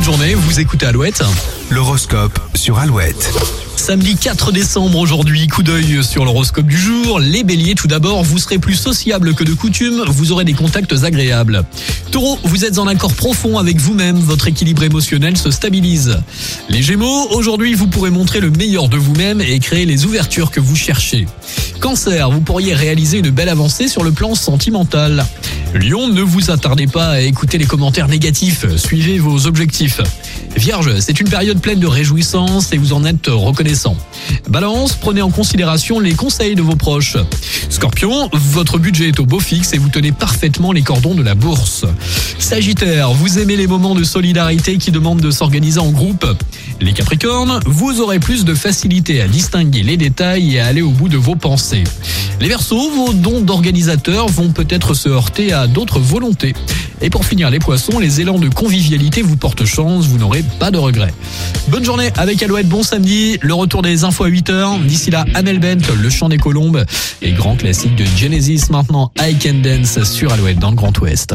début de journée, vous écoutez Alouette. L'horoscope sur Alouette. Samedi 4 décembre aujourd'hui, coup d'œil sur l'horoscope du jour. Les béliers, tout d'abord, vous serez plus sociable que de coutume, vous aurez des contacts agréables. Taureau, vous êtes en accord profond avec vous-même, votre équilibre émotionnel se stabilise. Les gémeaux, aujourd'hui, vous pourrez montrer le meilleur de vous-même et créer les ouvertures que vous cherchez. Cancer, vous pourriez réaliser une belle avancée sur le plan sentimental. Lion, ne vous attardez pas à écouter les commentaires négatifs, suivez vos objectifs. Vierge, c'est une période pleine de réjouissance et vous en êtes reconnaissant. Balance, prenez en considération les conseils de vos proches. Scorpion, votre budget est au beau fixe et vous tenez parfaitement les cordons de la bourse. Sagittaire, vous aimez les moments de solidarité qui demandent de s'organiser en groupe. Les Capricornes, vous aurez plus de facilité à distinguer les détails et à aller au bout de vos pensées. Les Verseaux, vos dons d'organisateur vont peut-être se heurter à d'autres volontés. Et pour finir, les Poissons, les élans de convivialité vous portent chance, vous n'aurez pas de regrets. Bonne journée avec Alouette, bon samedi, le retour des infos à 8h. D'ici là, Amel Bent, le chant des colombes et grand classique de Genesis maintenant, I Can Dance sur Alouette dans le Grand Ouest.